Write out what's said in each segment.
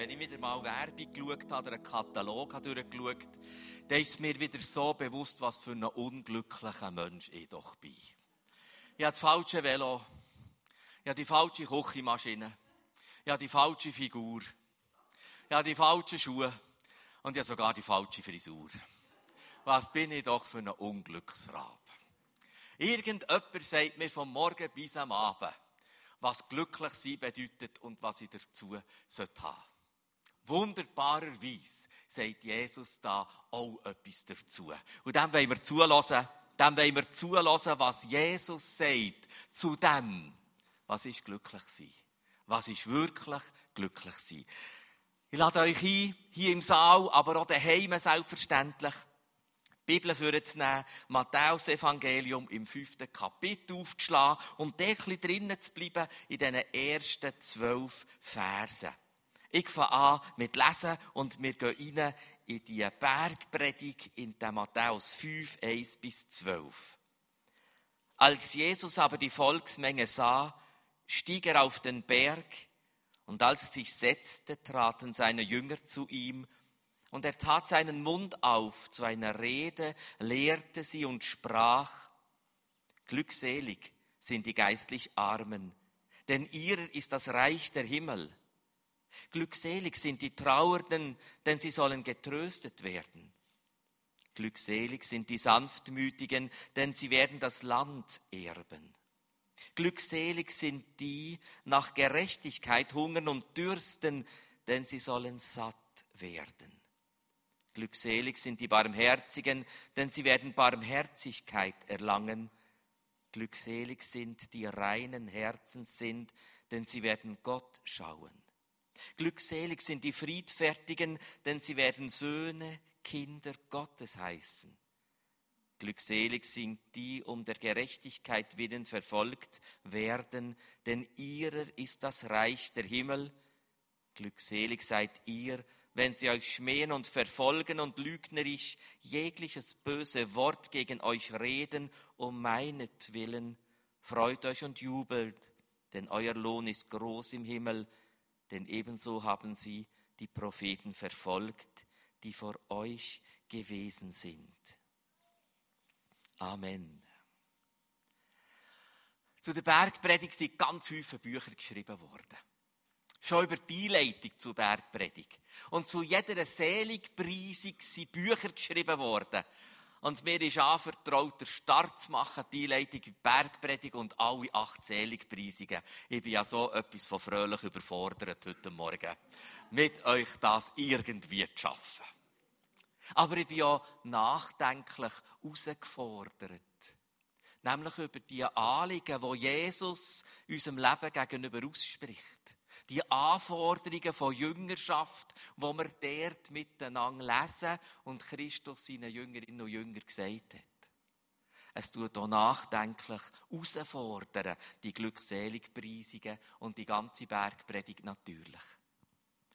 wenn ich wieder mal Werbung geschaut habe oder einen Katalog habe durchgeschaut dann ist mir wieder so bewusst, was für ein unglücklicher Mensch ich doch bin. Ich habe das falsche Velo, ich habe die falsche Küchenmaschine, ich habe die falsche Figur, ich habe die falschen Schuhe und ich habe sogar die falsche Frisur. Was bin ich doch für ein Unglücksrab? Irgendjemand sagt mir vom Morgen bis am Abend, was glücklich sein bedeutet und was ich dazu haben sollte. Wunderbarerweise sagt Jesus da auch etwas dazu. Und dem wollen wir zulassen, dem wollen wir zulassen, was Jesus sagt zu dem, was ist glücklich sein. Was ist wirklich glücklich sein. Ich lade euch ein, hier im Saal, aber auch daheim selbstverständlich, die Bibel vorzunehmen, Matthäus Evangelium im fünften Kapitel aufzuschlagen und ein drinnen zu bleiben in diesen ersten zwölf Versen. Ich fange an mit Lesen und wir gehen rein in die Bergpredigt in der Matthäus 5, 1 bis 12. Als Jesus aber die Volksmenge sah, stieg er auf den Berg und als sich setzte, traten seine Jünger zu ihm und er tat seinen Mund auf zu einer Rede, lehrte sie und sprach, Glückselig sind die geistlich Armen, denn ihrer ist das Reich der Himmel. Glückselig sind die Trauernden, denn sie sollen getröstet werden. Glückselig sind die Sanftmütigen, denn sie werden das Land erben. Glückselig sind die nach Gerechtigkeit hungern und dürsten, denn sie sollen satt werden. Glückselig sind die Barmherzigen, denn sie werden Barmherzigkeit erlangen. Glückselig sind die reinen Herzens sind, denn sie werden Gott schauen. Glückselig sind die Friedfertigen, denn sie werden Söhne, Kinder Gottes heißen. Glückselig sind die um der Gerechtigkeit willen verfolgt werden, denn ihrer ist das Reich der Himmel. Glückselig seid ihr, wenn sie euch schmähen und verfolgen und lügnerisch jegliches böse Wort gegen euch reden, um meinetwillen. Freut euch und jubelt, denn euer Lohn ist groß im Himmel, denn ebenso haben sie die Propheten verfolgt, die vor euch gewesen sind. Amen. Zu der Bergpredigt sind ganz viele Bücher geschrieben worden. Schon über die Einleitung zur Bergpredigt. Und zu jeder Seligpreisung sind Bücher geschrieben worden. Und mir ist anvertraut, den Start zu machen, die Einleitung in die Bergpredigt und alle acht Seligpreisungen. Ich bin ja so etwas von fröhlich überfordert heute Morgen, mit euch das irgendwie zu schaffen. Aber ich bin auch nachdenklich herausgefordert. Nämlich über die Anliegen, die Jesus unserem Leben gegenüber ausspricht die Anforderungen von Jüngerschaft, wo wir dort miteinander lesen und Christus seinen Jüngerinnen und Jüngern gesagt hat. Es tut auch nachdenklich herausfordern, die Glückseligpreisungen und die ganze Bergpredigt natürlich.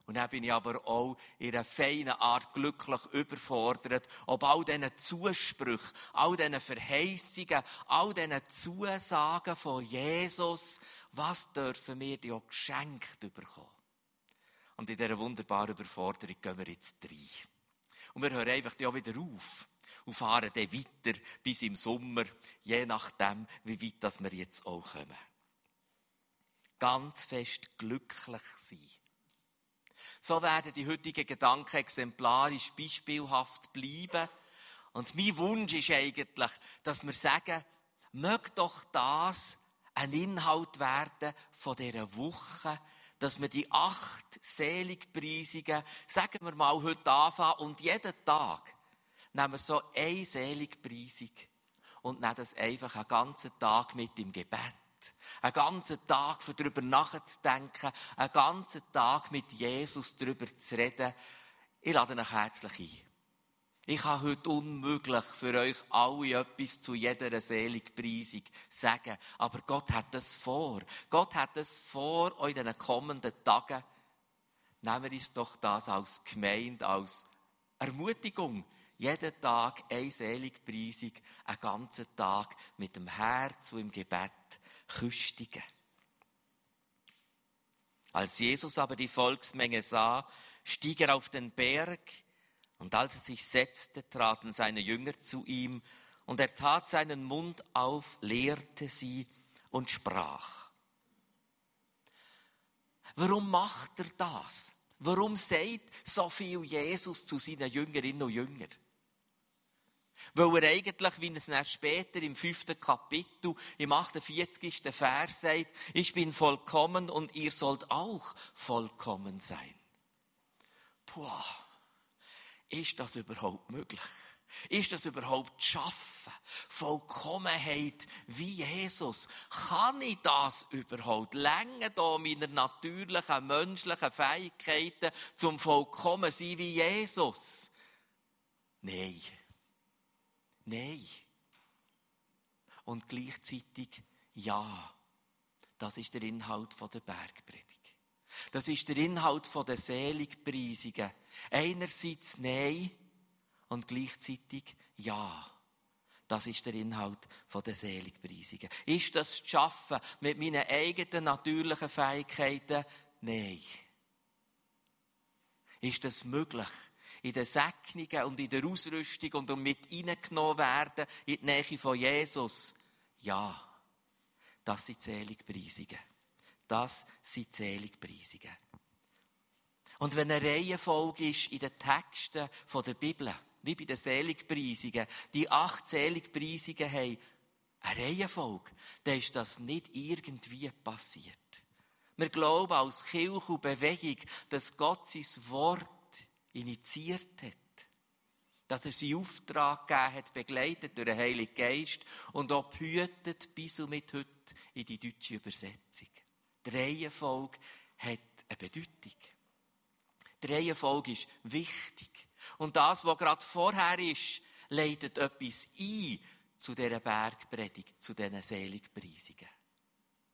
Und dann bin ich aber auch in einer feinen Art glücklich überfordert, ob all diesen Zusprüchen, all diesen Verheißungen, all diesen Zusagen von Jesus, was dürfen wir dir auch geschenkt bekommen? Und in dieser wunderbaren Überforderung gehen wir jetzt rein. Und wir hören einfach auch wieder auf und fahren dann weiter bis im Sommer, je nachdem, wie weit wir jetzt auch kommen. Ganz fest glücklich sein so werden die heutigen Gedanken exemplarisch beispielhaft bleiben. Und mein Wunsch ist eigentlich, dass wir sagen, möge doch das ein Inhalt werden von dieser Woche, dass wir die acht Seligpreisungen, sagen wir mal, heute anfangen und jeden Tag nehmen wir so eine Seligpreisung und nehmen das einfach einen ganzen Tag mit im Gebet. Einen ganzen Tag für darüber nachzudenken, einen ganzen Tag mit Jesus darüber zu reden. Ich lade euch herzlich ein. Ich kann heute unmöglich für euch alle etwas zu jeder Seligpreisung sagen. Aber Gott hat das vor. Gott hat das vor euch in den kommenden Tagen. Nehmen wir uns doch das als Gemeinde, als Ermutigung. Jeden Tag eine Seligpreisung, einen ganzen Tag mit dem Herz und im Gebet Küstigen. Als Jesus aber die Volksmenge sah, stieg er auf den Berg, und als er sich setzte, traten seine Jünger zu ihm, und er tat seinen Mund auf, lehrte sie und sprach. Warum macht er das? Warum sagt so viel Jesus zu seinen Jüngerinnen und Jüngern? Weil er eigentlich, wie es dann später im fünften Kapitel, im 48. Vers sagt, ich bin vollkommen und ihr sollt auch vollkommen sein. Puh, ist das überhaupt möglich? Ist das überhaupt schaffen? Vollkommenheit wie Jesus. Kann ich das überhaupt? Länge da meine natürlichen, menschlichen Fähigkeiten zum vollkommen sein wie Jesus? Nein. Nein. Und gleichzeitig ja. Das ist der Inhalt der Bergpredigt. Das ist der Inhalt der Seligpreisungen. Einerseits Nein und gleichzeitig Ja. Das ist der Inhalt der Seligpreisungen. Ist das zu schaffen mit meinen eigenen natürlichen Fähigkeiten? Nein. Ist das möglich? In den Segnungen und in der Ausrüstung und mit hineingenommen werden in die Nähe von Jesus? Ja. Das sind Seligpreisungen. Das sind Seligpreisungen. Und wenn eine Reihenfolge ist in den Texten der Bibel, wie bei den Seligpreisungen, die acht Seligpreisungen haben eine Reihenfolge, dann ist das nicht irgendwie passiert. Wir glauben als Kirche und Bewegung, dass Gott sein Wort initiiert hat. Dass er seinen Auftrag gegeben hat, begleitet durch den Heiligen Geist und auch behütet bis und mit heute in die deutsche Übersetzung. Die Reihenfolge hat eine Bedeutung. Die Reihenfolge ist wichtig. Und das, was gerade vorher ist, leitet etwas ein zu dieser Bergpredigt, zu diesen Seligpreisungen.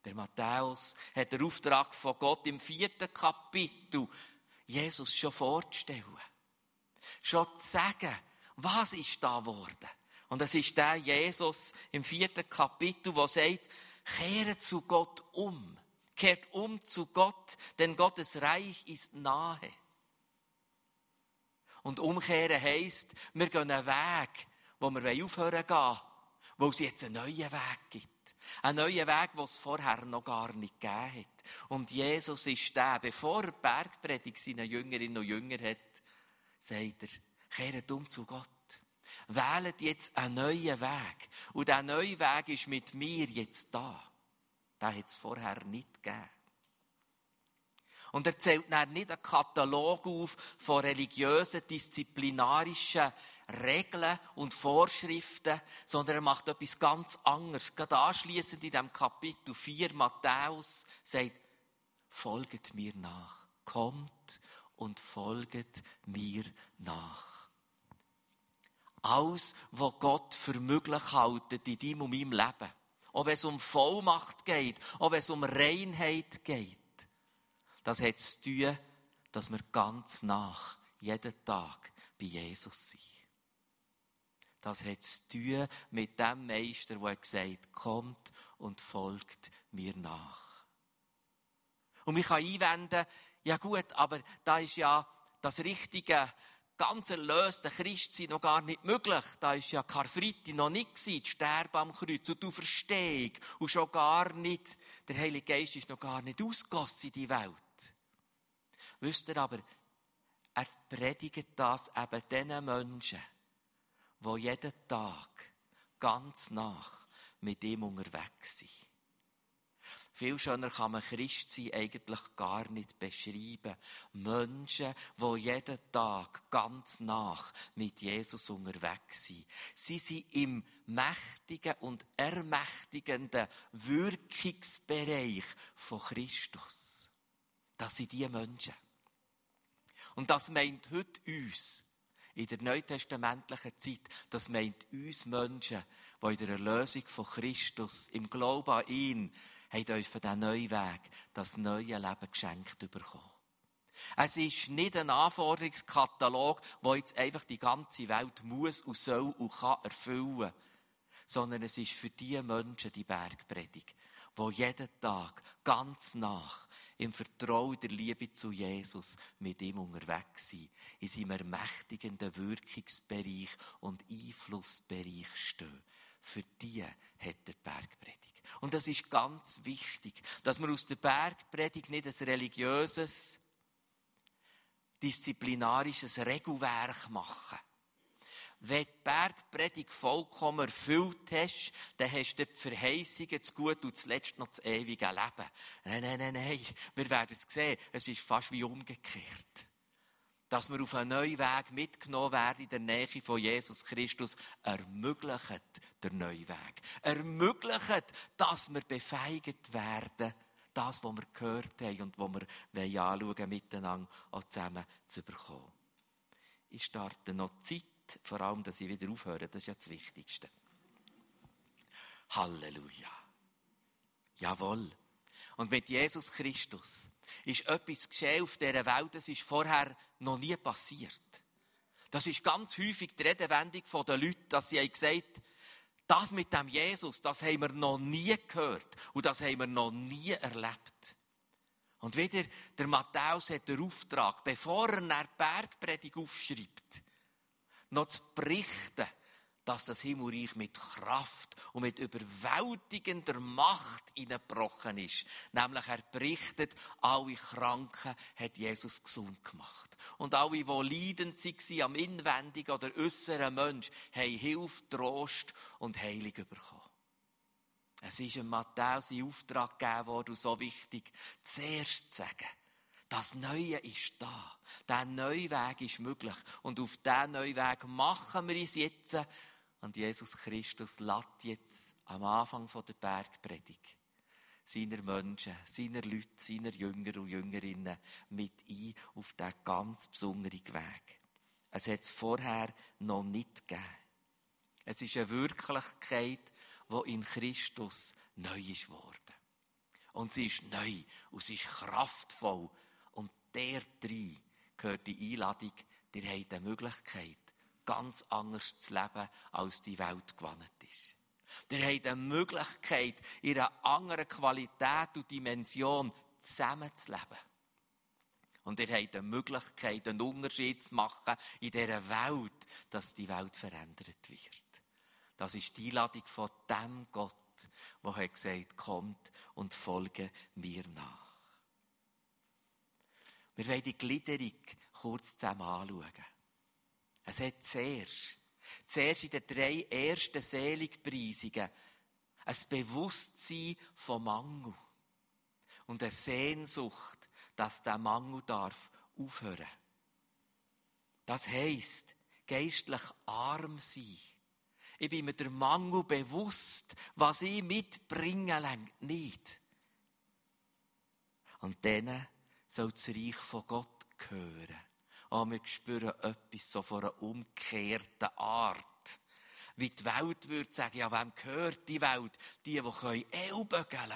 Der Matthäus hat den Auftrag von Gott im vierten Kapitel, Jesus schon vorzustellen. Schon zu sagen, was ist da geworden? Und es ist der Jesus im vierten Kapitel, der sagt, kehre zu Gott um. Kehrt um zu Gott, denn Gottes Reich ist nahe. Und umkehren heisst, wir gehen einen Weg, wo wir aufhören gehen, wo es jetzt einen neuen Weg gibt. Einen neuen Weg, den es vorher noch gar nicht gegeben hat. Und Jesus ist der, bevor er Bergpredigt seinen Jüngerinnen und Jünger hat, sagt er, kehrt um zu Gott. Wählt jetzt einen neuen Weg. Und dieser neue Weg ist mit mir jetzt da. Den hat es vorher nicht gegeben. Und er zählt dann nicht einen Katalog auf von religiösen, disziplinarischen Regeln und Vorschriften, sondern er macht etwas ganz anderes. Gerade anschliessend in dem Kapitel 4 Matthäus sagt, folget mir nach. Kommt und folget mir nach. Alles, was Gott für möglich hält in deinem und meinem Leben. Auch wenn es um Vollmacht geht, auch wenn es um Reinheit geht das hat zu tun, dass wir ganz nach, jeden Tag bei Jesus sind. Das hat zu tun mit dem Meister, der gesagt hat, kommt und folgt mir nach. Und ich kann einwenden, ja gut, aber da ist ja das richtige, ganz erlöste Christsein noch gar nicht möglich. Da ist ja Karfreitag noch nicht gewesen, Sterben am Kreuz und die Verstehung. Und schon gar nicht, der Heilige Geist ist noch gar nicht ausgegossen in die Welt. Wisst ihr aber, er predigt das eben diesen Menschen, die jeden Tag ganz nach mit ihm unterwegs sind. Viel schöner kann man Christsein eigentlich gar nicht beschreiben. Menschen, die jeden Tag ganz nach mit Jesus unterwegs sind. Sie sind im mächtigen und ermächtigenden Wirkungsbereich von Christus. Das sind die Menschen. Und das meint heute uns, in der neutestamentlichen Zeit, das meint uns Menschen, die in der Erlösung von Christus, im Glauben an ihn, haben uns für diesen neuen Weg, das neue Leben geschenkt bekommen. Es ist nicht ein Anforderungskatalog, wo jetzt einfach die ganze Welt muss und soll und kann erfüllen, sondern es ist für die Menschen die Bergpredigt, wo jeden Tag ganz nach im Vertrauen der Liebe zu Jesus mit ihm unterwegs sind, in seinem ermächtigenden Wirkungsbereich und Einflussbereich stehen. Für die hat der Bergpredigt. Und das ist ganz wichtig, dass wir aus der Bergpredigt nicht ein religiöses, disziplinarisches Regelwerk machen wenn die Bergpredigt vollkommen erfüllt hast, dann hast du die Verheißungen, das Gute und zuletzt noch das ewige Leben. Nein, nein, nein, nein. Wir werden es sehen. Es ist fast wie umgekehrt. Dass wir auf einen neuen Weg mitgenommen werden in der Nähe von Jesus Christus, ermöglicht der neue Weg. Ermöglicht, dass wir befeigt werden, das, was wir gehört haben und was wir anschauen miteinander auch zusammen zu bekommen. Ich starte noch Zeit vor allem, dass ich wieder aufhöre. Das ist ja das Wichtigste. Halleluja. Jawohl. Und mit Jesus Christus ist etwas geschehen auf dieser Welt, das ist vorher noch nie passiert. Das ist ganz häufig die Redewendung der Leute, dass sie gesagt haben, das mit dem Jesus, das haben wir noch nie gehört und das haben wir noch nie erlebt. Und wieder, der Matthäus hat den Auftrag, bevor er eine Bergpredigt aufschreibt, noch zu berichten, dass das Himmelreich mit Kraft und mit überwältigender Macht hineingebrochen ist. Nämlich er berichtet, alle Kranken hat Jesus gesund gemacht. Und alle, die leidend waren am inwendigen oder äußeren Mensch, haben Hilfe, Trost und Heilung bekommen. Es ist Matthäus in Auftrag gegeben worden, so wichtig, zuerst zu sagen, das Neue ist da. Der neue Weg ist möglich. Und auf diesen neuen Weg machen wir uns jetzt. Und Jesus Christus lädt jetzt am Anfang der Bergpredigt seiner Menschen, seiner Leute, seiner Jünger und Jüngerinnen mit ein auf diesen ganz besonderen Weg. Es hat es vorher noch nicht gegeben. Es ist eine Wirklichkeit, die in Christus neu ist worden. Und sie ist neu und sie ist kraftvoll der drei gehört die Einladung, ihr habt eine Möglichkeit, ganz anders zu leben, als die Welt gewandt ist. Ihr habt eine Möglichkeit, in einer anderen Qualität und Dimension zusammenzuleben. Und ihr habt eine Möglichkeit, einen Unterschied zu machen in dieser Welt, dass die Welt verändert wird. Das ist die Einladung von dem Gott, der gesagt hat, kommt und folge mir nach. Wir wollen die Gliederung kurz zusammen anschauen. Es hat zuerst, zuerst in den drei ersten Seligpreisungen ein Bewusstsein vom Mangel und eine Sehnsucht, dass der Mangel darf aufhören. Das heisst, geistlich arm sein. Ich bin mir der Mangel bewusst, was ich mitbringen nicht. Und dann soll das Reich von Gott gehören. Ah, wir spüren etwas so von einer umgekehrten Art. Wie die Welt würde sagen, ja, wem gehört die Welt? Die, die können Ellbögeln.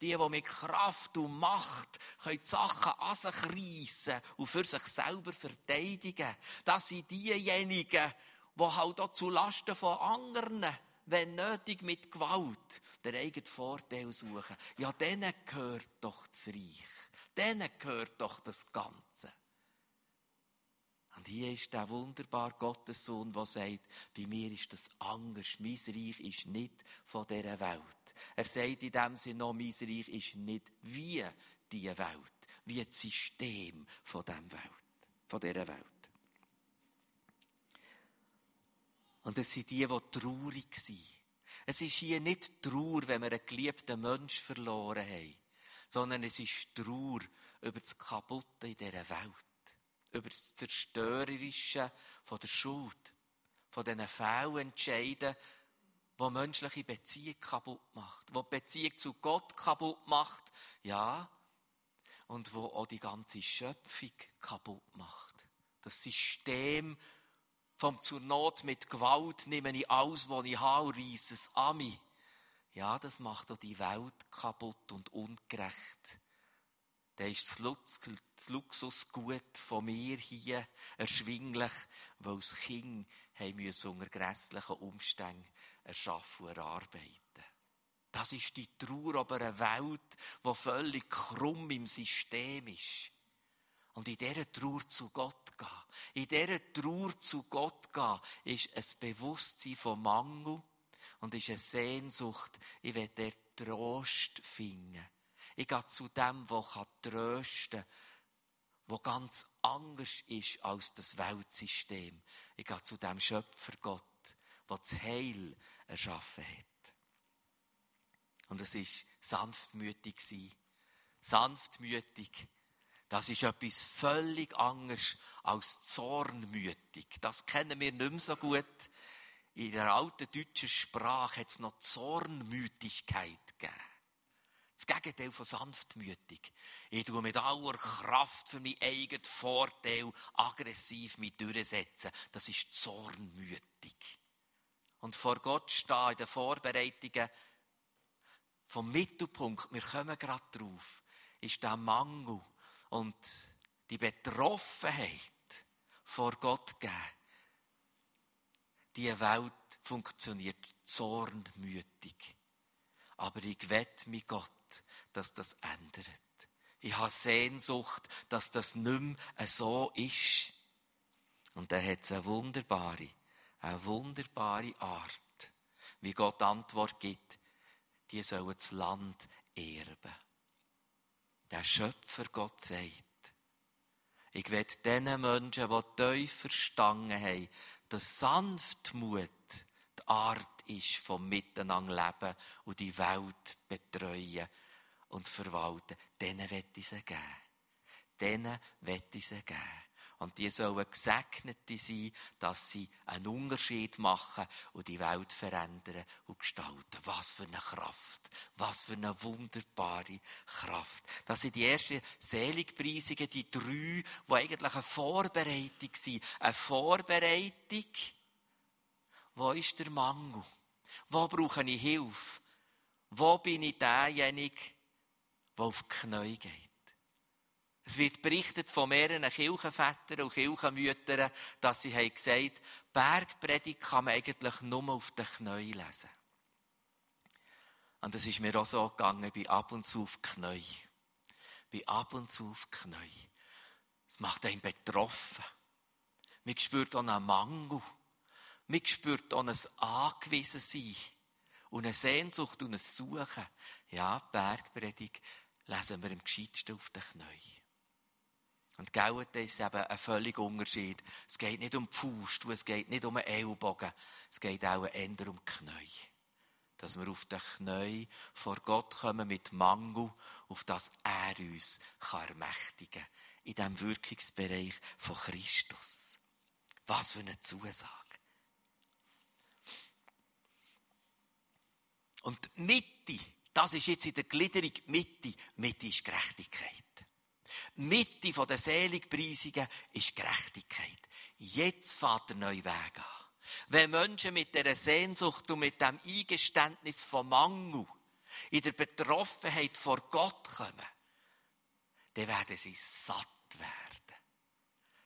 Die, die mit Kraft und Macht können die Sachen an sich reissen und für sich selber verteidigen. Das sind diejenigen, die halt auch zu Lasten von anderen, wenn nötig mit Gewalt, den eigenen Vorteil suchen. Ja, denen gehört doch das Reich denen gehört doch das Ganze. Und hier ist der wunderbare Gottessohn, der sagt, bei mir ist das anders. Mein Reich ist nicht von dieser Welt. Er sagt in dem Sinne noch, mein Reich ist nicht wie die Welt, wie das System von, dem Welt, von dieser Welt. Und es sind die, die traurig sind. Es ist hier nicht Trauer, wenn wir einen geliebten Menschen verloren haben sondern es ist Trauer über das Kaputte in dieser Welt, über das Zerstörerische von der Schuld, von diesen Fehlentscheiden, wo menschliche Beziehung kaputt macht, wo die Beziehung zu Gott kaputt macht, ja, und wo auch die ganze Schöpfung kaputt macht. Das System vom zur Not mit Gewalt nehme ich alles, was ich habe, und reisse es an mich. Ja, das macht auch die Welt kaputt und ungerecht. Da ist das Luxusgut von mir hier erschwinglich, weil das Kind haben unter grässlichen Umständen erschaffen und erarbeiten. Das ist die Trauer über eine Welt, die völlig krumm im System ist. Und in dieser Trauer zu Gott gehen, in dieser Trauer zu Gott gehen, ist ein Bewusstsein von Mangel und ist eine Sehnsucht, ich will der Trost finden. Ich gehe zu dem, der trösten kann, wo ganz anders ist als das Weltsystem. Ich gehe zu dem Schöpfer Gott, der das Heil erschaffen hat. Und es ist sanftmütig sein. Sanftmütig. Das ist etwas völlig anderes als zornmütig. Das kennen wir nicht mehr so gut. In der alten deutschen Sprache hat es noch Zornmütigkeit gegeben. Das Gegenteil von sanftmütig. Ich tue mit aller Kraft für meinen eigenen Vorteil aggressiv mich durchsetzen. Das ist zornmütig. Und vor Gott stehen in den Vorbereitungen vom Mittelpunkt, wir kommen gerade drauf, ist der Mangel und die Betroffenheit vor Gott geben. Die Welt funktioniert zornmütig. Aber ich wette mit Gott, dass das ändert. Ich habe Sehnsucht, dass das nicht mehr so ist. Und da hat es eine wunderbare, eine wunderbare Art, wie Gott Antwort gibt. Die sollen das Land erben. Der Schöpfer Gott sagt, ich werde diesen Menschen, die tief verstanden haben, dass Sanftmut die Art ist vom Miteinander leben und die Welt betreuen und verwalten. Denen werde ich sie geben. Denen werde ich sie geben. Und die sollen Gesegnete sein, dass sie einen Unterschied machen und die Welt verändern und gestalten. Was für eine Kraft. Was für eine wunderbare Kraft. Das sind die ersten Seligpreisungen, die drei, die eigentlich eine Vorbereitung sind. Eine Vorbereitung. Wo ist der Mangel? Wo brauche ich Hilfe? Wo bin ich derjenige, der auf die Knie geht? Es wird berichtet von mehreren Kirchenvätern und Kirchenmüttern, dass sie haben gesagt, Bergpredigt kann man eigentlich nur auf den Knien lesen. Und es ist mir auch so gegangen, bin ab und zu auf die Knie. Ich bin ab und zu auf die Knie. Es macht einen betroffen. Man spürt auch einen Mangel. Man spürt auch ein Angewiesensein und eine Sehnsucht und ein Suchen. Ja, Bergpredigt lesen wir im Gescheitsten auf den Knien. Und Geld ist eben ein völliger Unterschied. Es geht nicht um die Faust, es geht nicht um den Ellbogen, es geht auch eher um die Knie. Dass wir auf den Knie vor Gott kommen mit Mangel, auf das er uns kann ermächtigen kann. In diesem Wirkungsbereich von Christus. Was für eine Zusage. Und Mitte, das ist jetzt in der Gliederung Mitte, Mitte ist Gerechtigkeit. Mitte von der Seligpreisungen ist Gerechtigkeit. Jetzt fährt der neue Weg an. Wenn Menschen mit der Sehnsucht und mit dem Eingeständnis von Mangel in der Betroffenheit vor Gott kommen, dann werden sie satt werden.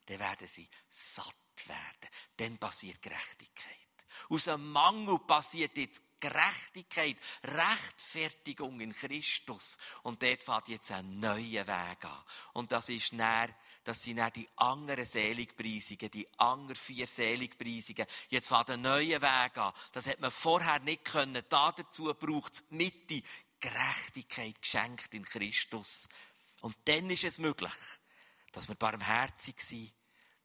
Dann werden sie satt werden. Dann passiert Gerechtigkeit. Aus einem Mangel passiert jetzt Gerechtigkeit, Rechtfertigung in Christus. Und dort fährt jetzt ein neuer Weg an. Und das ist näher, das sind dann die anderen Seligpreisungen, die anderen vier Seligpreisungen. Jetzt fährt ein neuer Weg an. Das hat man vorher nicht können. Da dazu braucht es Mitte Gerechtigkeit geschenkt in Christus. Und dann ist es möglich, dass wir barmherzig sind,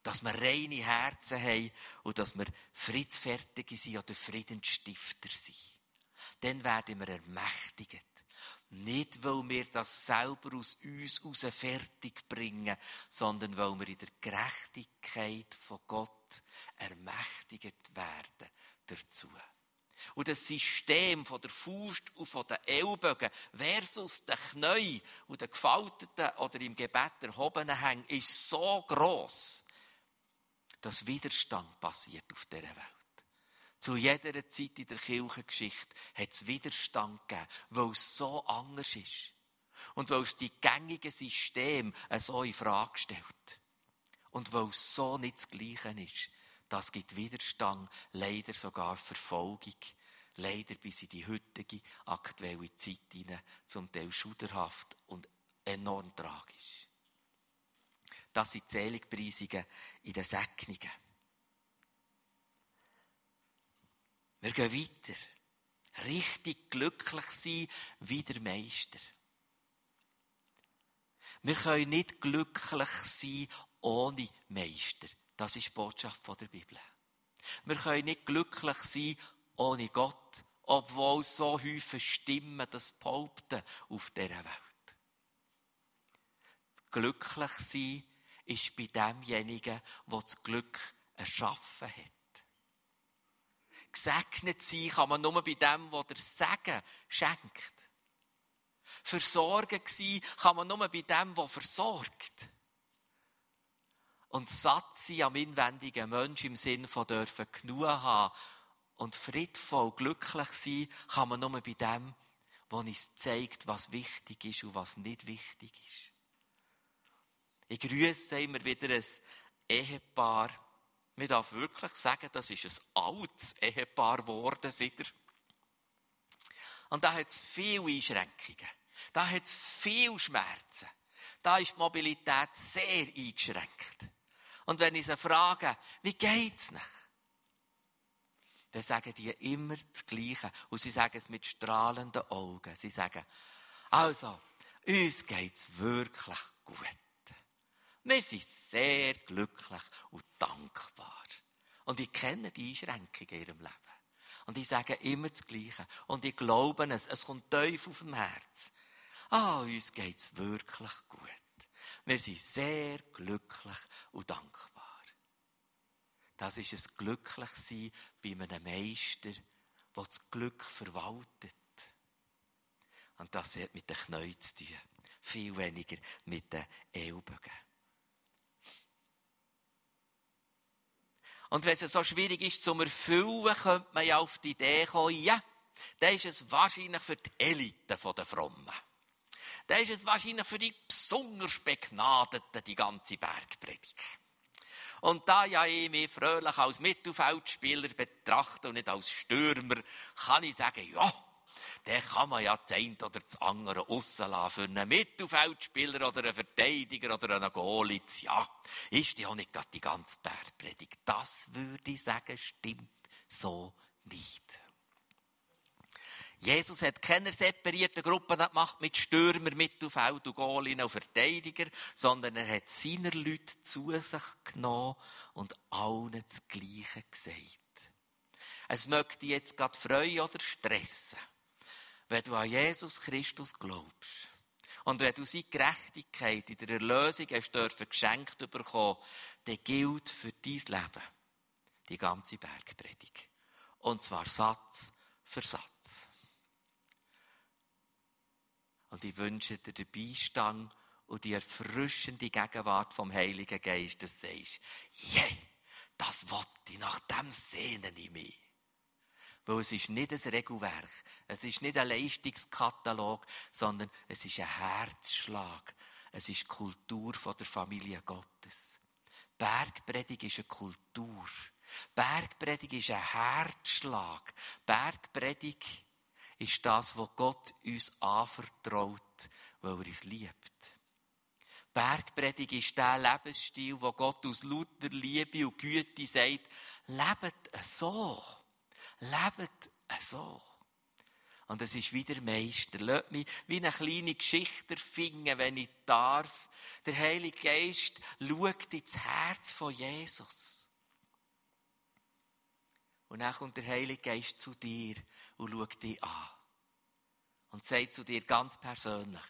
dass wir reine Herzen haben und dass wir friedfertige sind oder Friedensstifter sind. Dann werden wir ermächtigt. Nicht, weil wir das selber aus uns heraus fertig bringen, sondern weil wir in der Gerechtigkeit von Gott ermächtigt werden dazu. Und das System von der Faust und von den Ellbogen versus den Knien und den gefalteten oder im Gebet erhobenen Hängen ist so gross, dass Widerstand passiert auf dieser Welt. Zu jeder Zeit in der Kirchengeschichte hat es Widerstand gegeben, weil es so anders ist. Und weil es die gängigen Systeme so in Frage stellt. Und weil es so nicht das Gleiche ist. Das gibt Widerstand, leider sogar Verfolgung, leider bis in die heutige aktuelle Zeit hinein zum Teil schuderhaft und enorm tragisch. Das sind die Seligpreisungen in den Segnungen. Wir gehen weiter. Richtig glücklich sein wie der Meister. Wir können nicht glücklich sein ohne Meister. Das ist die Botschaft der Bibel. Wir können nicht glücklich sein ohne Gott, obwohl so häufig Stimmen das behaupten auf dieser Welt. Glücklich sein ist bei demjenigen, der das Glück erschaffen hat. Gesegnet sein kann man nur bei dem, der der Segen schenkt. Versorgen sein kann man nur bei dem, der versorgt. Und satt sein am inwendigen Mensch im Sinn von dürfen genug haben und friedvoll glücklich sein kann man nur bei dem, der uns zeigt, was wichtig ist und was nicht wichtig ist. Ich grüße immer wieder ein Ehepaar. Man darf wirklich sagen, das ist ein altes Ehepaar geworden, seid Und da hat es viele Einschränkungen. Da hat es viele Schmerzen. Da ist die Mobilität sehr eingeschränkt. Und wenn ich sie frage, wie geht's nicht? Dann sagen die immer das Gleiche. Und sie sagen es mit strahlenden Augen. Sie sagen, also, uns geht's wirklich gut. Wir sind sehr glücklich und dankbar. Und ich kenne die Einschränkungen in ihrem Leben. Und ich sage immer das Gleiche. Und ich glaube es. Es kommt tief auf dem Herz. Ah, uns geht's wirklich gut. Wir sind sehr glücklich und dankbar. Das ist ein Glücklichsein bei einem Meister, der das Glück verwaltet. Und das hat mit den Knien zu tun. Viel weniger mit den Ellbogen. Und wenn es so schwierig ist zum Erfüllen, könnte man ja auf die Idee kommen, ja, dann ist es wahrscheinlich für die Elite der Frommen. Dann ist es wahrscheinlich für die besonders Begnadeten die ganze Bergpredigt. Und da ja ich mich fröhlich als Mittelfeldspieler betrachte und nicht als Stürmer, kann ich sagen, ja, dann kann man ja das eine oder das andere rauslassen. Für einen Mittelfeldspieler oder einen Verteidiger oder einen Golitz, ja, ist ja nicht gerade die ganze Bergpredigt. Das würde ich sagen, stimmt so nicht. Jesus hat keine separierten Gruppen gemacht mit Stürmer, Mittelfeld und und Verteidiger, sondern er hat seine Leute zu sich genommen und allen das Gleiche gesagt. Es möchte dich jetzt gerade freuen oder stressen, wenn du an Jesus Christus glaubst. Und wenn du seine Gerechtigkeit in der Erlösung hast dürfen geschenkt bekommen, dann gilt für dein Leben die ganze Bergpredigt. Und zwar Satz für Satz. Und ich wünsche dir den Beistand und die erfrischende Gegenwart vom Heiligen Geist, dass du sagst, yeah, das wollte ich, nach dem sehne ich mich. Weil es ist nicht ein Regelwerk, es ist nicht ein Leistungskatalog, sondern es ist ein Herzschlag. Es ist die Kultur der Familie Gottes. Bergpredigt ist eine Kultur. Bergpredigt ist ein Herzschlag. Bergpredigt ist das, was Gott uns anvertraut, weil er uns liebt. Bergpredigt ist der Lebensstil, wo Gott aus lauter Liebe und Güte sagt, lebt so. Lebt so. Und es ist wieder Meister. Lasst mich wie eine kleine Geschichte finden, wenn ich darf. Der Heilige Geist schaut ins Herz von Jesus. Und dann kommt der Heilige Geist zu dir und schaut dich an. Und sagt zu dir ganz persönlich,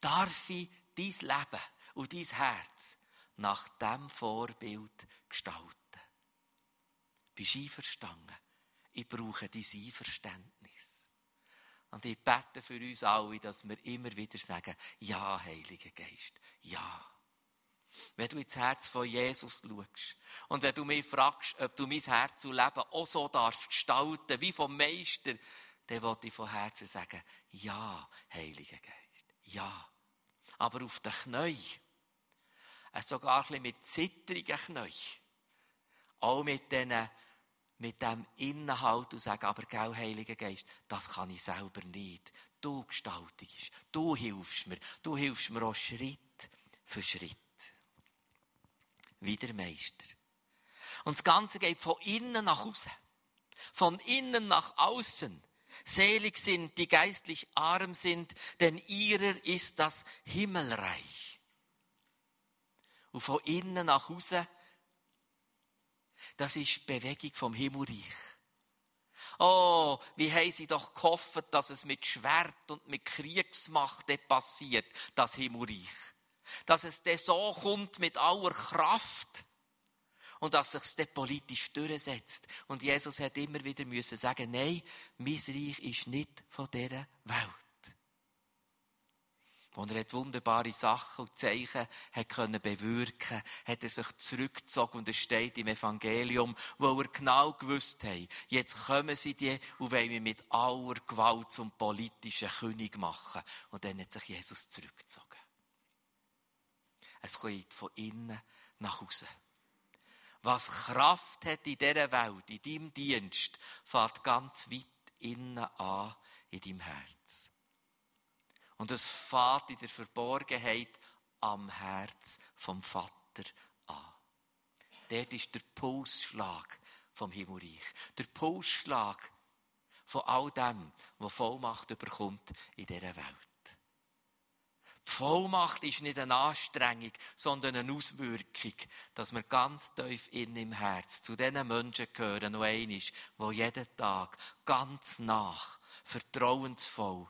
darf ich dein Leben und dein Herz nach dem Vorbild gestalten? Bist einverstanden? Ich brauche dein Einverständnis. Und ich bete für uns alle, dass wir immer wieder sagen, ja, Heiliger Geist, ja. Wenn du ins Herz von Jesus schaust und wenn du mich fragst, ob du mein Herz und Leben auch so darfst gestalten, wie vom Meister, dann wollte ich von Herzen sagen, ja, Heiliger Geist, ja. Aber auf den Knien, sogar ein bisschen mit zittrigen Knien, auch mit diesen mit dem Inhalt und sagen, aber gell, Heiliger Geist, das kann ich selber nicht. Du gestaltest, du hilfst mir, du hilfst mir auch Schritt für Schritt. Wie der Meister. Und das Ganze geht von innen nach außen. Von innen nach außen. Selig sind, die geistlich arm sind, denn ihrer ist das Himmelreich. Und von innen nach außen, das ist die Bewegung vom Himmelreich. Oh, wie haben sie doch gehofft, dass es mit Schwert und mit Kriegsmacht passiert, das Himmelreich. Dass es dann so kommt mit aller Kraft und dass sich es politisch durchsetzt. Und Jesus hat immer wieder müssen sagen, nein, mein Reich ist nicht von dieser Welt. Und er hat wunderbare Sachen und Zeichen hat können bewirken, hat er sich zurückgezogen und es steht im Evangelium, wo er genau gewusst hat, jetzt kommen sie die und wollen mich mit aller Gewalt zum politischen König machen. Und dann hat sich Jesus zurückgezogen. Es kommt von innen nach außen was Kraft hat in dieser Welt, in deinem Dienst, fährt ganz weit innen an in deinem Herz. Und es fährt in der Verborgenheit am Herz vom Vater an. Dort ist der Pulsschlag vom Himmelreich. Der Pulsschlag von all dem, was Vollmacht überkommt in dieser Welt. Die Vollmacht ist nicht eine Anstrengung, sondern eine Auswirkung, dass wir ganz tief in im Herz zu diesen Menschen gehören, noch einmal, die jeden Tag ganz nach, vertrauensvoll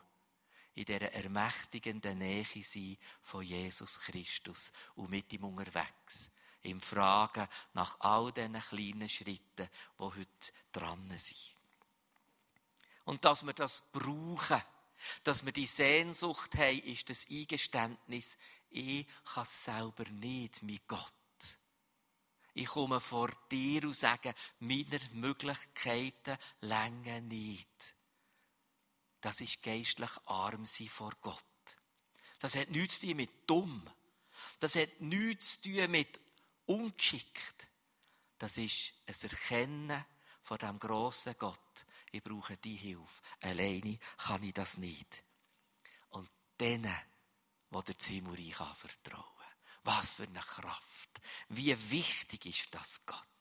in dieser ermächtigenden Nähe sind von Jesus Christus und mit ihm unterwegs. Im Fragen nach all diesen kleinen Schritten, die heute dran sind. Und dass wir das brauchen, dass wir die Sehnsucht haben, ist das Eingeständnis, ich kann es selber nicht, mein Gott. Ich komme vor dir und sage, meine Möglichkeiten länger nicht. Das ist geistlich arm sein vor Gott. Das hat nichts zu tun mit dumm. Das hat nichts zu tun mit ungeschickt. Das ist ein Erkennen von dem grossen Gott, ich brauche die Hilfe. Alleine kann ich das nicht. Und denen, die der Himmelreich anvertrauen. Was für eine Kraft. Wie wichtig ist das Gott?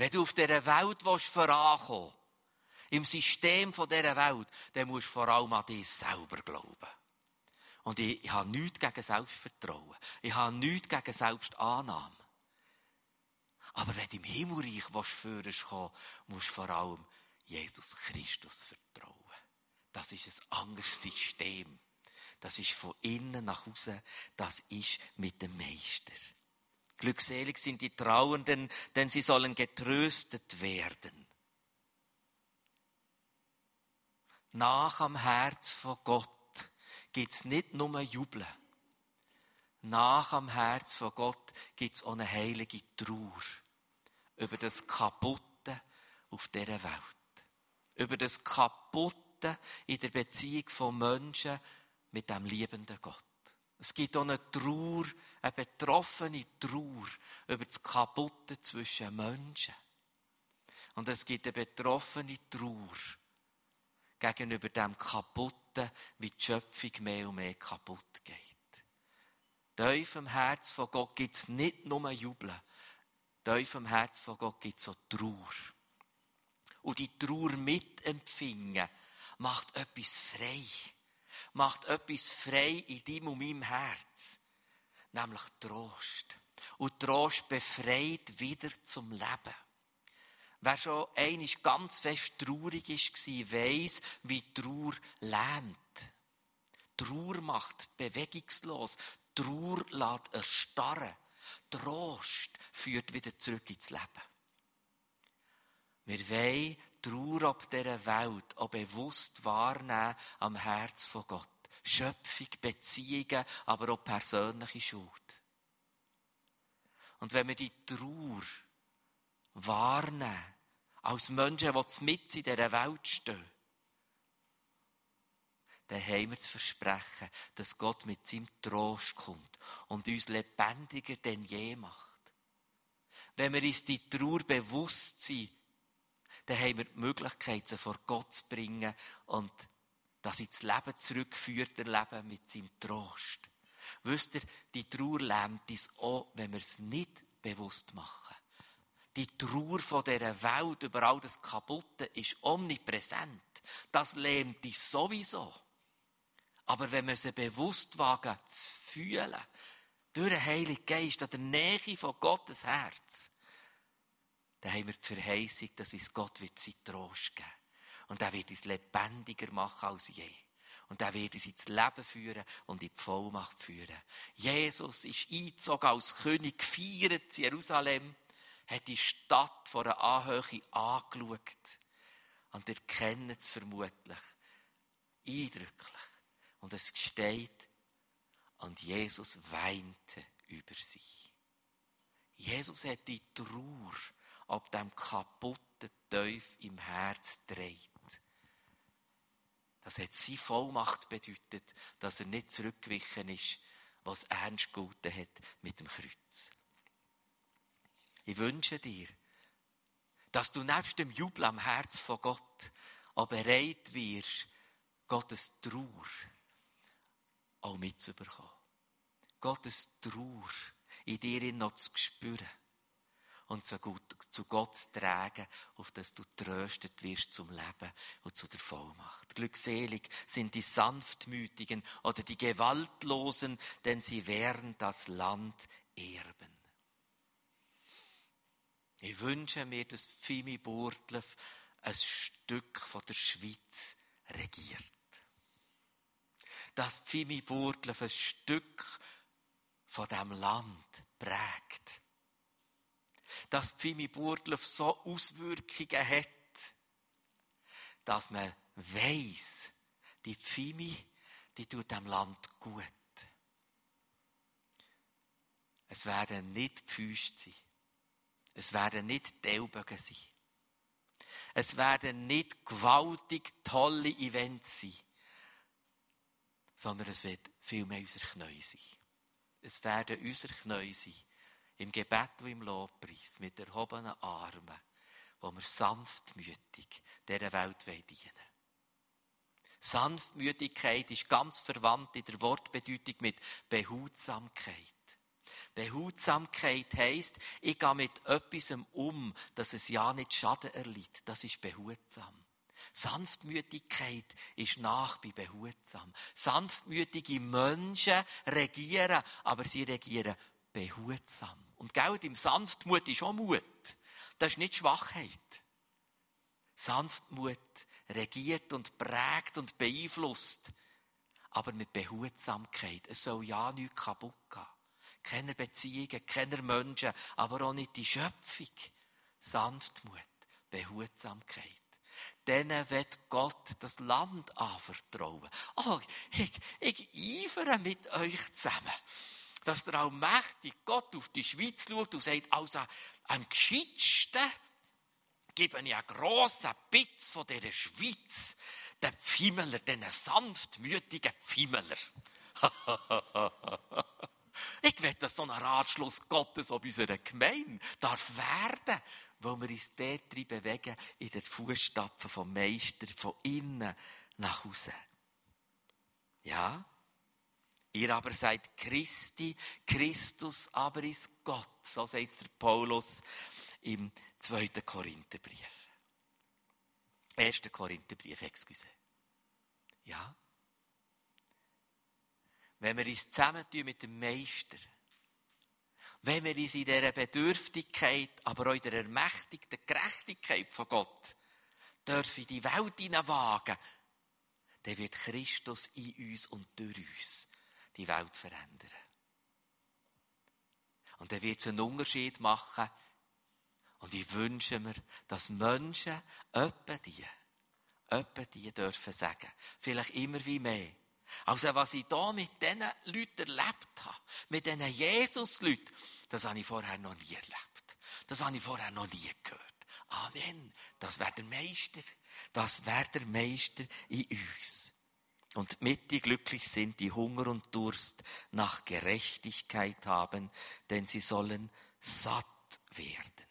Wenn du auf dieser Welt vorankommen im System dieser Welt, dann musst du vor allem an dich selber glauben. Und ich, ich habe nichts gegen Selbstvertrauen. Ich habe nichts gegen Selbstannahme. Aber wenn du im Himmelreich führen kommen musst du vor allem Jesus Christus vertrauen. Das ist ein anderes System. Das ist von innen nach außen. Das ist mit dem Meister. Glückselig sind die Trauernden, denn sie sollen getröstet werden. Nach am Herz von Gott gibt es nicht nur Jubeln. Nach am Herz von Gott gibt es eine heilige Trauer über das Kaputte auf dieser Welt. Über das Kaputte in der Beziehung von Menschen mit dem liebenden Gott. Es gibt auch eine Trauer, eine betroffene Trauer über das Kaputte zwischen Menschen. Und es gibt eine betroffene Trauer gegenüber dem Kaputten, wie die Schöpfung mehr und mehr kaputt geht. Tief im Herz von Gott gibt es nicht nur Jubeln. Tief im Herz von Gott gibt es so Trauer. Und die Trauer mitempfingen macht etwas frei. Macht etwas frei in deinem und meinem Herz. Nämlich Trost. Und Trost befreit wieder zum Leben. Wer schon einmal ganz fest traurig war, weiss, wie Trauer lähmt. Trauer macht bewegungslos. Trauer lässt erstarren. Trost führt wieder zurück ins Leben. Wir wollen Trauer ab dieser Welt auch bewusst wahrnehmen am Herz von Gott. Schöpfung, Beziehungen, aber auch persönliche Schuld. Und wenn wir die Trauer wahrnehmen, als Menschen, die mit in dieser Welt stehen, dann haben wir das Versprechen, dass Gott mit seinem Trost kommt und uns lebendiger denn je macht. wenn wir uns die Trauer bewusst sind, dann haben wir die Möglichkeit, sie vor Gott zu bringen und dass ins Leben zurückführt, erleben mit seinem Trost. Wisst ihr, die Trauer lähmt uns auch, wenn wir es nicht bewusst machen. Die Trauer von dieser Welt über all das Kaputte ist omnipräsent. Das lähmt uns sowieso. Aber wenn wir sie bewusst wagen zu fühlen, durch den Heiligen Geist, an der Nähe von Gottes Herz, dann haben wir die Verheißung, dass uns Gott wird sein Trost geben. Und er wird uns lebendiger machen als je. Und er wird uns ins Leben führen und in die Vollmacht führen. Jesus ist eingezogen als König, gefeiert in Jerusalem, hat die Stadt vor einer Anhöhe angeschaut. Und ihr kennt es vermutlich. Eindrücklich. Und es steht, und Jesus weinte über sie. Jesus hat die Trauer ab dem kaputten Teuf im Herz dreht. Das hat seine Vollmacht bedeutet, dass er nicht zurückgewichen ist, was ernst gehalten hat mit dem Kreuz. Ich wünsche dir, dass du nebst dem Jubel am Herz von Gott auch bereit wirst, Gottes Trauer auch mitzubekommen. Gottes Trauer in dir noch zu spüren und so gut zu Gott zu tragen, auf dass du tröstet wirst zum Leben und zu der Vollmacht. Glückselig sind die Sanftmütigen oder die Gewaltlosen, denn sie werden das Land erben. Ich wünsche mir, dass Fimi Burtlev ein Stück von der Schweiz regiert. Dass Fimi Burtlev ein Stück von dem Land prägt dass Pfimi Burgdorf so Auswirkungen hat, dass man weiss, die Pfimi, die tut dem Land gut. Es werden nicht Füße sein. Es werden nicht die Ellbogen sein. Es werden nicht gewaltig tolle Events sein, sondern es wird vielmehr unser Knie sein. Es werden unser Knie sein, im Gebet und im Lobpreis, mit erhobenen Armen, wo wir sanftmütig dieser Welt dienen Sanftmütigkeit ist ganz verwandt in der Wortbedeutung mit Behutsamkeit. Behutsamkeit heisst, ich gehe mit etwas um, dass es ja nicht Schaden erlitt. Das ist behutsam. Sanftmütigkeit ist nach bei behutsam. Sanftmütige Menschen regieren, aber sie regieren behutsam. Und Geld im Sanftmut ist auch Mut. Das ist nicht Schwachheit. Sanftmut regiert und prägt und beeinflusst, aber mit Behutsamkeit. Es soll ja nichts kaputt gehen. Keine Beziehungen, keine Menschen, aber auch nicht die Schöpfung. Sanftmut, Behutsamkeit. Denen wird Gott das Land anvertrauen. Oh, ich, ich eifere mit euch zusammen dass der allmächtige Gott auf die Schweiz schaut und sagt, also am gescheitsten gebe ich einen grossen Bitz von dieser Schweiz, den Pfimmeler, den sanftmütigen Pfimmeler. ich will, dass so ein Ratschluss Gottes auf unserer Gemeinde darf werden, wo wir uns dort drin bewegen, in den Fußstapfen vom Meister, von innen nach außen. Ja? Ihr aber seid Christi, Christus aber ist Gott. So sagt der Paulus im 2. Korintherbrief. 1. Korintherbrief, excuse. Ja. Wenn wir uns zusammentun mit dem Meister, wenn wir uns in dieser Bedürftigkeit, aber auch in der ermächtigten Gerechtigkeit von Gott dürfen die Welt hineinwagen, dann wird Christus in uns und durch uns die Welt verändern. Und er wird einen Unterschied machen. Und ich wünsche mir, dass Menschen öppe die, öppe die dürfen sagen. Vielleicht immer wie mehr. Also was ich da mit diesen Leuten erlebt habe, mit diesen Jesus-Leuten, das habe ich vorher noch nie erlebt. Das habe ich vorher noch nie gehört. Amen. Das wäre der Meister. Das wäre der Meister in uns. Und mit die glücklich sind, die Hunger und Durst nach Gerechtigkeit haben, denn sie sollen satt werden.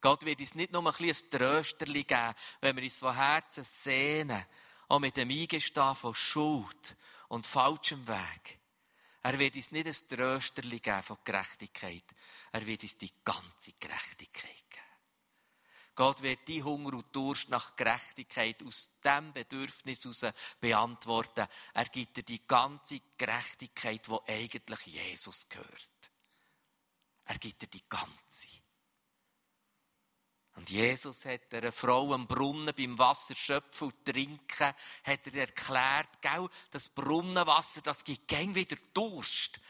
Gott wird uns nicht nur ein bisschen Trösterli geben, wenn wir uns von Herzen sehnen, auch mit dem Eingestehen von Schuld und falschem Weg. Er wird uns nicht ein Trösterli geben von Gerechtigkeit. Er wird uns die ganze Gerechtigkeit. Gott wird die Hunger und Durst nach Gerechtigkeit aus dem Bedürfnis heraus beantworten. Er gibt dir die ganze Gerechtigkeit, wo eigentlich Jesus gehört. Er gibt dir die ganze. Und Jesus hat einer Frau am Brunnen beim Wasser schöpfen und trinken, hat er erklärt, gell, das Brunnenwasser, das gibt gern wieder Durst.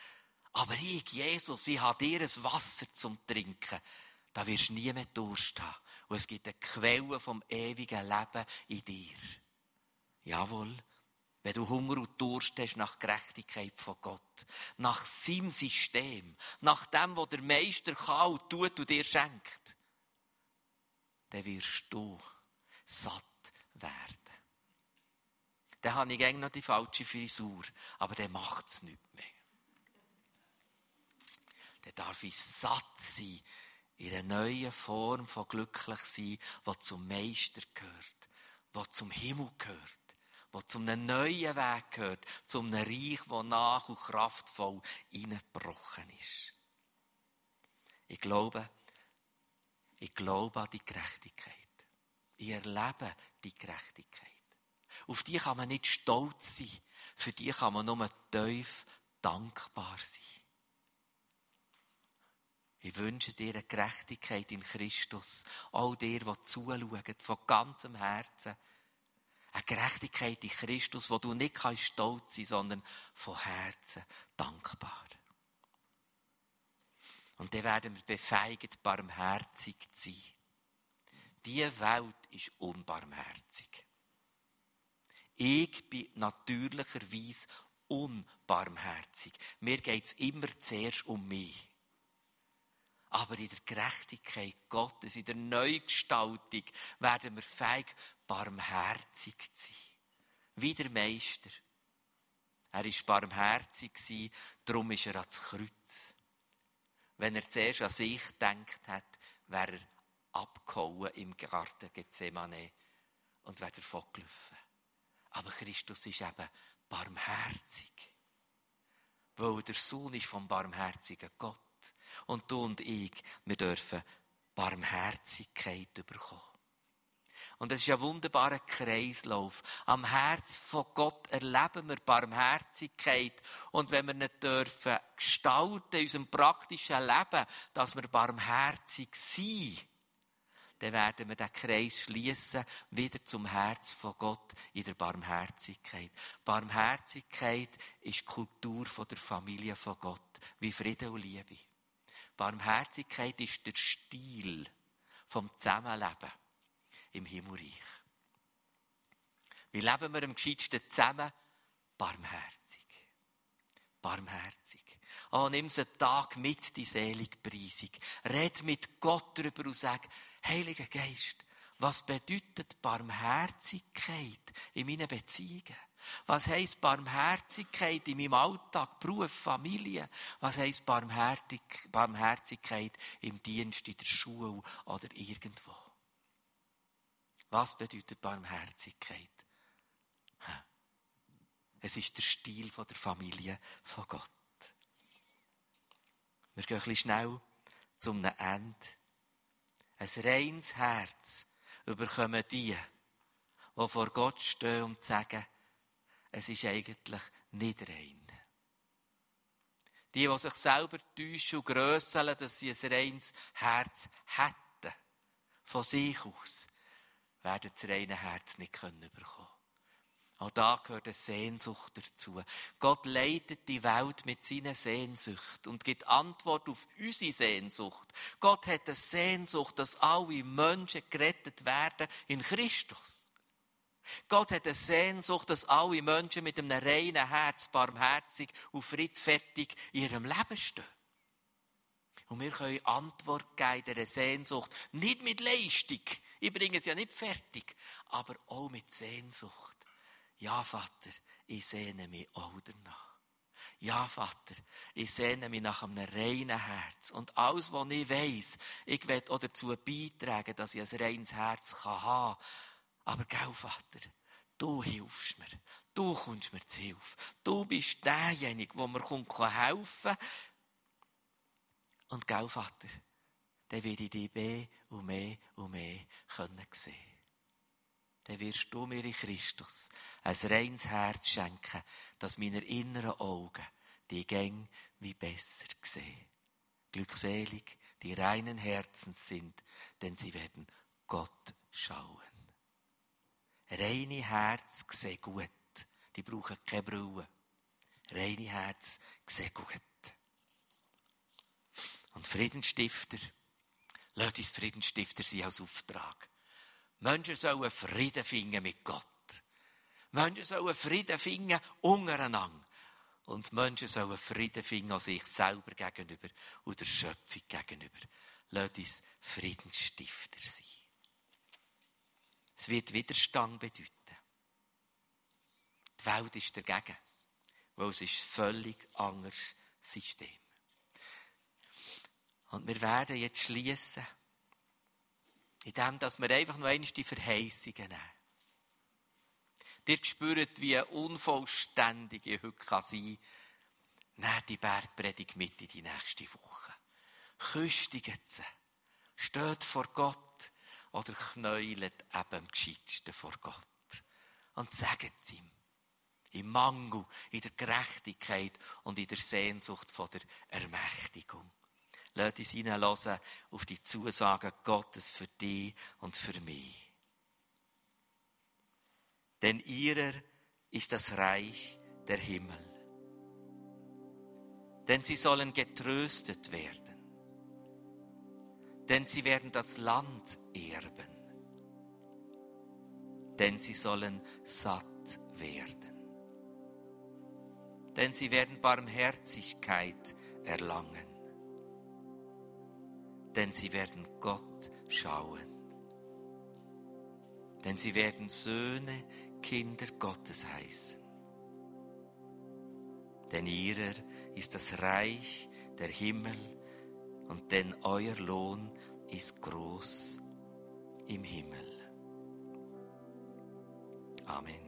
Aber ich, Jesus, ich habe dir ein Wasser zum Trinken. Da wirst du nie mehr Durst haben. Und es gibt eine Quelle vom ewigen Leben in dir. Jawohl. Wenn du Hunger und Durst hast nach Gerechtigkeit von Gott, nach seinem System, nach dem, was der Meister kann und tut und dir schenkt, dann wirst du satt werden. Dann habe ich eigentlich noch die falsche Frisur, aber der macht es nicht mehr. Dann darf ich satt sein in einer neuen Form von glücklich sein, die zum Meister gehört, die zum Himmel gehört, die zu einem neuen Weg gehört, zu einem Reich, das nach und kraftvoll hineingebrochen ist. Ich glaube, ich glaube an die Gerechtigkeit. Ich erlebe die Gerechtigkeit. Auf die kann man nicht stolz sein. Für die kann man nur tief dankbar sein. Ich wünsche dir eine Gerechtigkeit in Christus. All dir, die zuschauen, von ganzem Herzen. Eine Gerechtigkeit in Christus, wo du nicht stolz sein kannst, sondern von Herzen dankbar. Und dann werden wir befeigt, barmherzig zu sein. Diese Welt ist unbarmherzig. Ich bin natürlicherweise unbarmherzig. Mir geht es immer zuerst um mich. Aber in der Gerechtigkeit Gottes, in der Neugestaltung, werden wir fähig, barmherzig zu sein. Wie der Meister. Er war barmherzig, darum ist er ans Kreuz. Wenn er zuerst an sich gedacht hat, wäre er abgehauen im Garten Gethsemane und wäre davon gelaufen. Aber Christus ist eben barmherzig. Weil der Sohn ist vom barmherzigen Gott. Und du und ich, wir dürfen Barmherzigkeit bekommen. Und es ist ein wunderbarer Kreislauf. Am Herz von Gott erleben wir Barmherzigkeit. Und wenn wir nicht dürfen gestalten in unserem praktischen Leben, dass wir barmherzig sind, dann werden wir den Kreis schließen wieder zum Herz von Gott in der Barmherzigkeit. Barmherzigkeit ist die Kultur der Familie von Gott, wie Friede und Liebe. Barmherzigkeit ist der Stil vom Zusammenleben im Himmelreich. Wie leben wir am gescheitsten zusammen? Barmherzig. Barmherzig. Oh, nimm einen Tag mit, die Seligpreisung. Red mit Gott darüber und sag, Heiliger Geist, was bedeutet Barmherzigkeit in meinen Beziehungen? Was heisst Barmherzigkeit in meinem Alltag, Beruf, Familie? Was heisst Barmherzigkeit im Dienst, in der Schule oder irgendwo? Was bedeutet Barmherzigkeit? Es ist der Stil der Familie von Gott. Wir gehen ein schnell zum Ende. Ein reines Herz überkommen die, die vor Gott stehen und sagen, es ist eigentlich nicht rein. Die, die sich selber täuschen und grösseln, dass sie ein reines Herz hätten, von sich aus, werden das reine Herz nicht bekommen können. Auch da gehört eine Sehnsucht dazu. Gott leitet die Welt mit seiner Sehnsucht und gibt Antwort auf unsere Sehnsucht. Gott hat eine Sehnsucht, dass alle Menschen gerettet werden in Christus. Gott hat eine Sehnsucht, dass alle Menschen mit einem reinen Herz, barmherzig und friedfertig in ihrem Leben stehen. Und wir können Antwort geben dieser Sehnsucht. Nicht mit Leistung. Ich bringe es ja nicht fertig. Aber auch mit Sehnsucht. Ja, Vater, ich sehne mich auch danach. Ja, Vater, ich sehne mich nach einem reinen Herz. Und alles, was ich weiss, ich will auch dazu beitragen, dass ich ein reines Herz haben kann. Aber, gell, Vater, du hilfst mir. Du kommst mir zu Hilfe. Du bist derjenige, der mir helfen kann. Und, gell, Vater, dann werde ich dich mehr und mehr und mehr können sehen dann wirst du mir in Christus ein reines Herz schenken, dass meine inneren Augen die Gänge wie besser sehen. Glückselig, die reinen Herzens sind, denn sie werden Gott schauen. Reine Herz sehen gut. Die brauchen keine Brille. Reine Herz sehen gut. Und Friedensstifter, lasst uns Friedensstifter sein als Auftrag. Menschen sollen Frieden finden mit Gott. Menschen sollen Frieden finden untereinander. Und Menschen sollen Frieden finden an sich selber gegenüber und der Schöpfung gegenüber. Lass uns Friedensstifter sein. Es wird Widerstand bedeuten. Die Welt ist dagegen, weil es ist ein völlig anderes System. Und wir werden jetzt schließen indem wir einfach noch einmal die Verheißungen nehmen. Ihr spürt, wie unvollständig ich heute sein kann. Nehmt die Bergpredigt mit in die nächste Woche. Küstigt sie. Steht vor Gott oder knäulet eben am gescheitsten vor Gott. Und sagt es ihm. Im Mangel, in der Gerechtigkeit und in der Sehnsucht von der Ermächtigung. Lass uns hineinlassen auf die Zusagen Gottes für dich und für mich. Denn ihrer ist das Reich der Himmel. Denn sie sollen getröstet werden. Denn sie werden das Land erben. Denn sie sollen satt werden. Denn sie werden Barmherzigkeit erlangen denn sie werden Gott schauen. Denn sie werden Söhne, Kinder Gottes heißen. Denn ihrer ist das Reich der Himmel und denn euer Lohn ist groß im Himmel. Amen.